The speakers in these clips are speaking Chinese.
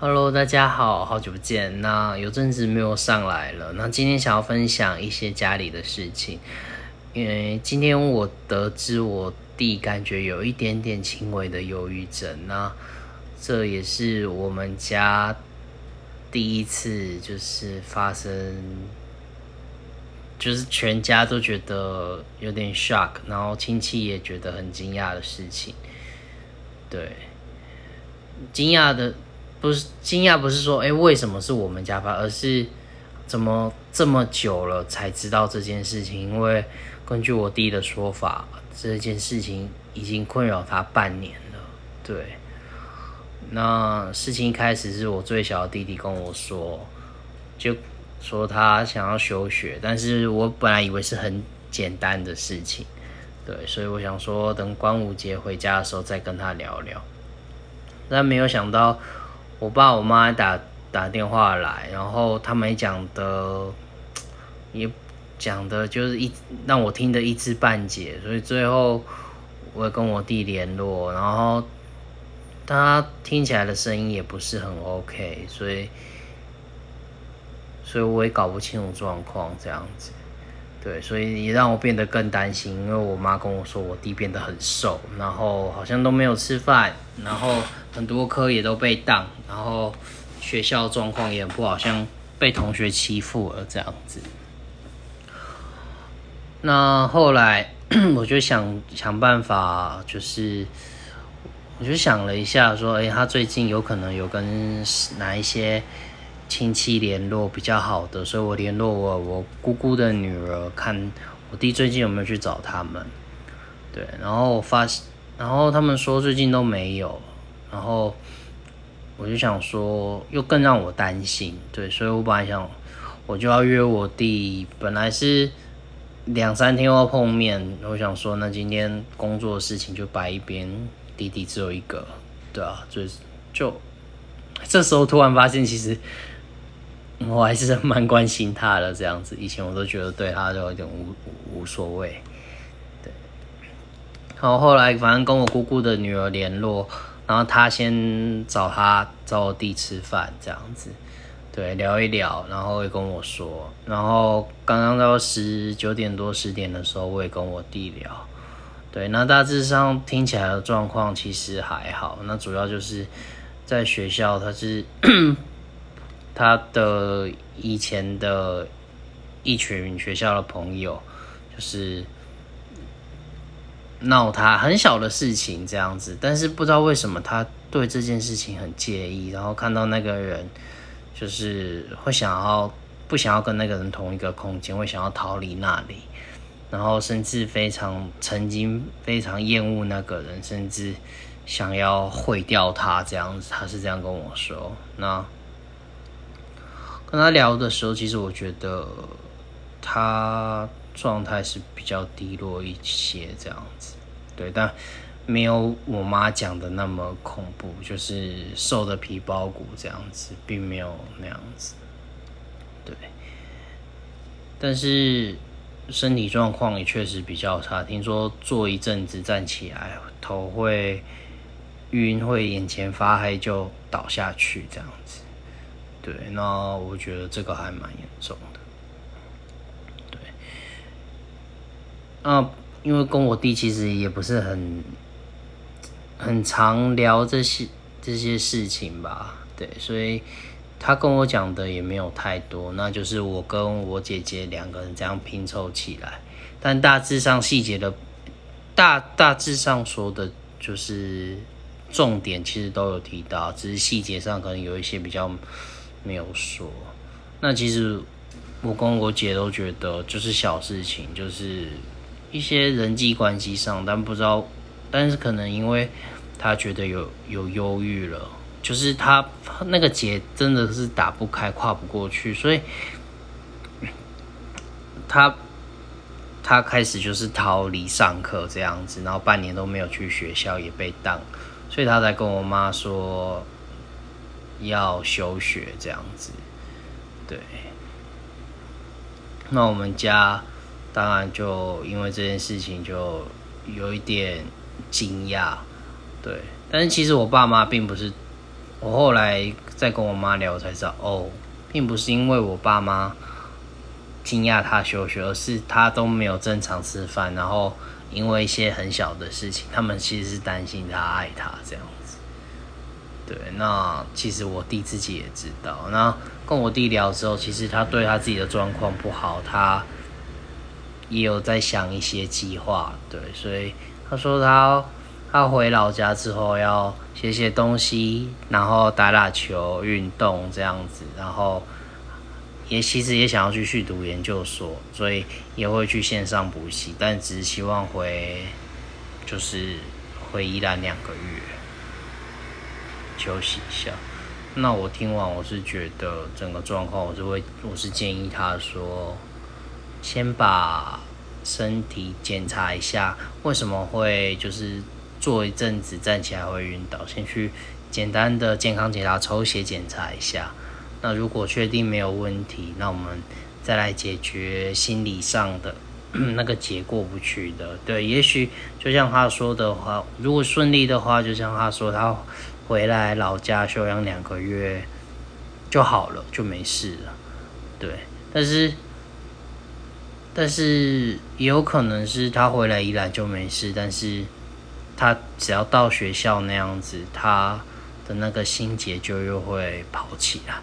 Hello，大家好，好久不见。那有阵子没有上来了。那今天想要分享一些家里的事情，因为今天我得知我弟感觉有一点点轻微的忧郁症。那这也是我们家第一次，就是发生，就是全家都觉得有点 shock，然后亲戚也觉得很惊讶的事情。对，惊讶的。不是惊讶，不是说哎，为什么是我们家发，而是怎么这么久了才知道这件事情？因为根据我弟的说法，这件事情已经困扰他半年了。对，那事情一开始是我最小的弟弟跟我说，就说他想要休学，但是我本来以为是很简单的事情，对，所以我想说等端午节回家的时候再跟他聊聊，但没有想到。我爸我妈打打电话来，然后他们讲的也讲的就是一让我听得一知半解，所以最后我也跟我弟联络，然后他听起来的声音也不是很 OK，所以所以我也搞不清楚状况这样子，对，所以也让我变得更担心，因为我妈跟我说我弟变得很瘦，然后好像都没有吃饭，然后。很多科也都被挡，然后学校状况也不好，像被同学欺负了这样子。那后来 我就想想办法，就是我就想了一下，说，哎，他最近有可能有跟哪一些亲戚联络比较好的，所以我联络我我姑姑的女儿，看我弟最近有没有去找他们。对，然后发现，然后他们说最近都没有。然后我就想说，又更让我担心，对，所以我本来想，我就要约我弟，本来是两三天后碰面，我想说，那今天工作的事情就摆一边，弟弟只有一个，对啊，就是就这时候突然发现，其实 我还是蛮关心他的，这样子，以前我都觉得对他就有点无无所谓，然后后来反正跟我姑姑的女儿联络。然后她先找她找我弟吃饭，这样子，对，聊一聊，然后也跟我说。然后刚刚到十九点多十点的时候，我也跟我弟聊，对，那大致上听起来的状况其实还好。那主要就是在学校，他是他的以前的一群学校的朋友，就是。闹他很小的事情这样子，但是不知道为什么他对这件事情很介意，然后看到那个人就是会想要不想要跟那个人同一个空间，会想要逃离那里，然后甚至非常曾经非常厌恶那个人，甚至想要毁掉他这样子，他是这样跟我说。那跟他聊的时候，其实我觉得他。状态是比较低落一些，这样子，对，但没有我妈讲的那么恐怖，就是瘦的皮包骨这样子，并没有那样子，对。但是身体状况也确实比较差，听说坐一阵子站起来头会晕，会眼前发黑就倒下去这样子，对。那我觉得这个还蛮严重的。啊，因为跟我弟其实也不是很很常聊这些这些事情吧，对，所以他跟我讲的也没有太多，那就是我跟我姐姐两个人这样拼凑起来，但大致上细节的，大大致上说的就是重点，其实都有提到，只是细节上可能有一些比较没有说。那其实我跟我姐都觉得就是小事情，就是。一些人际关系上，但不知道，但是可能因为他觉得有有忧郁了，就是他那个结真的是打不开、跨不过去，所以他他开始就是逃离上课这样子，然后半年都没有去学校，也被当，所以他才跟我妈说要休学这样子，对，那我们家。当然，就因为这件事情就有一点惊讶，对。但是其实我爸妈并不是我后来再跟我妈聊，我才知道哦，并不是因为我爸妈惊讶他休学，而是他都没有正常吃饭，然后因为一些很小的事情，他们其实是担心他爱他这样子。对，那其实我弟自己也知道。那跟我弟聊之后，其实他对他自己的状况不好，他也有在想一些计划。对，所以他说他。他回老家之后要写写东西，然后打打球、运动这样子，然后也其实也想要继续读研究所，所以也会去线上补习，但只是希望回就是回宜兰两个月休息一下。那我听完我是觉得整个状况，我是会我是建议他说先把身体检查一下，为什么会就是。坐一阵子站起来会晕倒，先去简单的健康检查，抽血检查一下。那如果确定没有问题，那我们再来解决心理上的 那个结过不去的。对，也许就像他说的话，如果顺利的话，就像他说，他回来老家休养两个月就好了，就没事了。对，但是但是也有可能是他回来一来就没事，但是。他只要到学校那样子，他的那个心结就又会跑起来，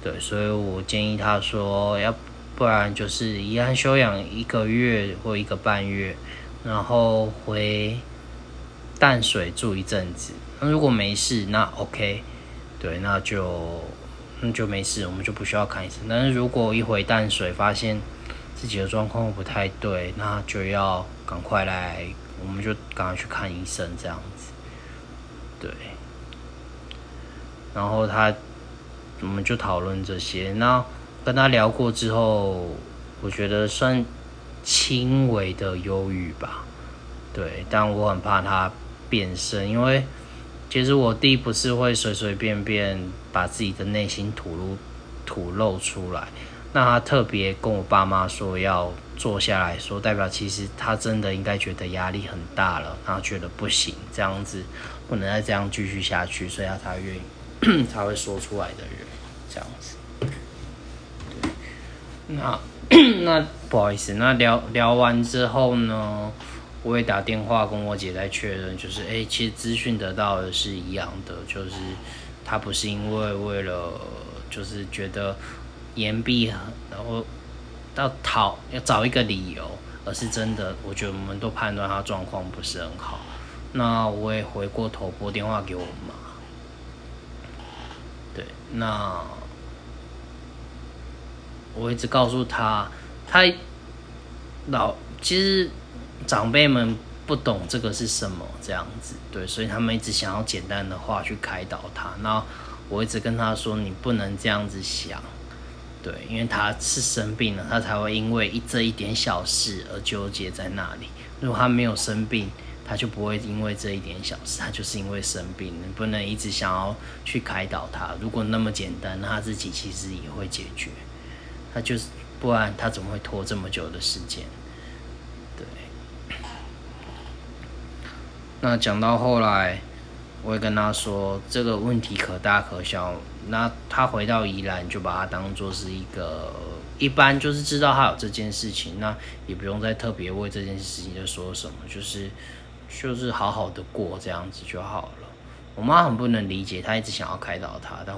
对，所以我建议他说，要不然就是怡安休养一个月或一个半月，然后回淡水住一阵子。那如果没事，那 OK，对，那就那就没事，我们就不需要看医生。但是如果一回淡水发现自己的状况不太对，那就要赶快来。我们就赶快去看医生，这样子，对。然后他，我们就讨论这些。那跟他聊过之后，我觉得算轻微的忧郁吧，对。但我很怕他变身，因为其实我弟不是会随随便便把自己的内心吐露吐露出来。那他特别跟我爸妈说要坐下来说，代表其实他真的应该觉得压力很大了，然后觉得不行，这样子不能再这样继续下去，所以他才愿意 才会说出来的人这样子。那 那不好意思，那聊聊完之后呢，我也打电话跟我姐在确认，就是哎，其实资讯得到的是一样的，就是他不是因为为了就是觉得。言毕，然后到讨要找一个理由，而是真的，我觉得我们都判断他状况不是很好。那我也回过头拨电话给我妈，对，那我一直告诉他，他老其实长辈们不懂这个是什么这样子，对，所以他们一直想要简单的话去开导他。那我一直跟他说，你不能这样子想。对，因为他是生病了，他才会因为一这一点小事而纠结在那里。如果他没有生病，他就不会因为这一点小事，他就是因为生病，你不能一直想要去开导他。如果那么简单，那他自己其实也会解决。他就是，不然他怎么会拖这么久的时间？对。那讲到后来。我会跟他说这个问题可大可小，那他回到宜兰就把它当做是一个一般，就是知道他有这件事情，那也不用再特别为这件事情就说什么，就是就是好好的过这样子就好了。我妈很不能理解，她一直想要开导他，但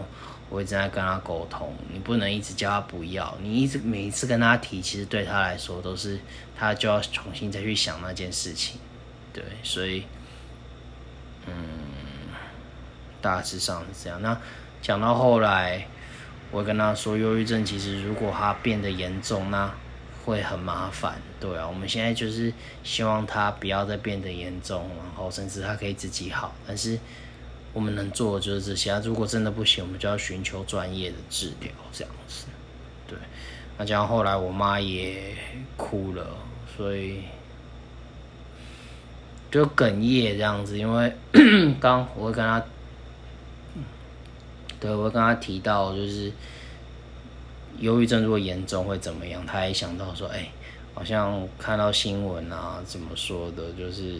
我一直在跟他沟通，你不能一直叫他不要，你一直每一次跟他提，其实对他来说都是他就要重新再去想那件事情，对，所以嗯。大致上是这样。那讲到后来，我跟他说，忧郁症其实如果他变得严重，那会很麻烦。对啊，我们现在就是希望他不要再变得严重，然后甚至他可以自己好。但是我们能做的就是这些。如果真的不行，我们就要寻求专业的治疗，这样子。对。那这样后来我妈也哭了，所以就哽咽这样子。因为 刚我会跟他。对，我跟他提到，就是忧郁症如果严重会怎么样？他也想到说，哎，好像看到新闻啊，怎么说的，就是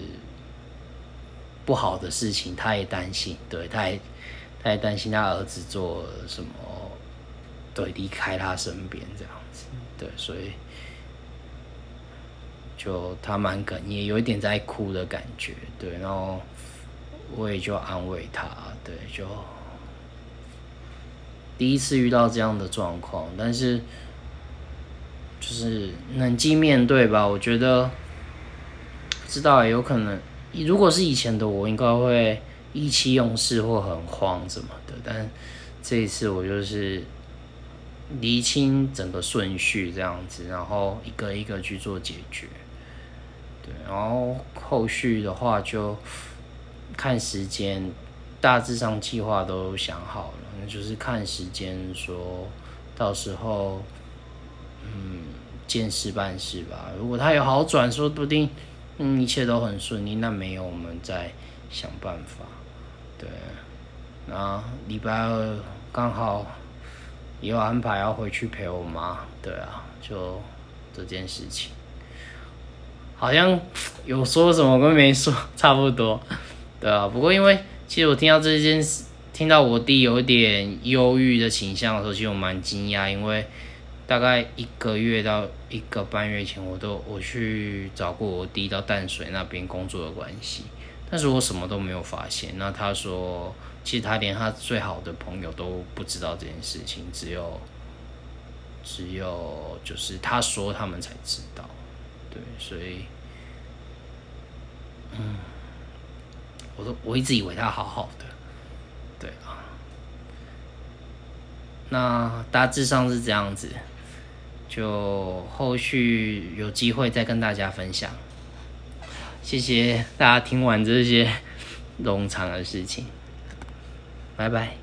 不好的事情，他也担心。对，他也他也担心他儿子做什么，对，离开他身边这样子，对，所以就他蛮哽咽，有一点在哭的感觉，对，然后我也就安慰他，对，就第一次遇到这样的状况，但是就是冷静面对吧，我觉得不知道有可能，如果是以前的我，应该会。意气用事或很慌什么的，但这一次我就是厘清整个顺序这样子，然后一个一个去做解决。对，然后后续的话就看时间，大致上计划都想好了，就是看时间，说到时候嗯见事办事吧。如果他有好转，说不定嗯一切都很顺利，那没有我们再想办法。对，然后礼拜二刚好也有安排要回去陪我妈，对啊，就这件事情，好像有说什么跟没说 差不多，对啊。不过因为其实我听到这件事，听到我弟有点忧郁的倾向的时候，其实我蛮惊讶，因为大概一个月到一个半月前，我都我去找过我弟到淡水那边工作的关系。但是我什么都没有发现。那他说，其实他连他最好的朋友都不知道这件事情，只有只有就是他说他们才知道。对，所以，嗯，我都我一直以为他好好的，对啊。那大致上是这样子，就后续有机会再跟大家分享。谢谢大家听完这些 冗长的事情，拜拜。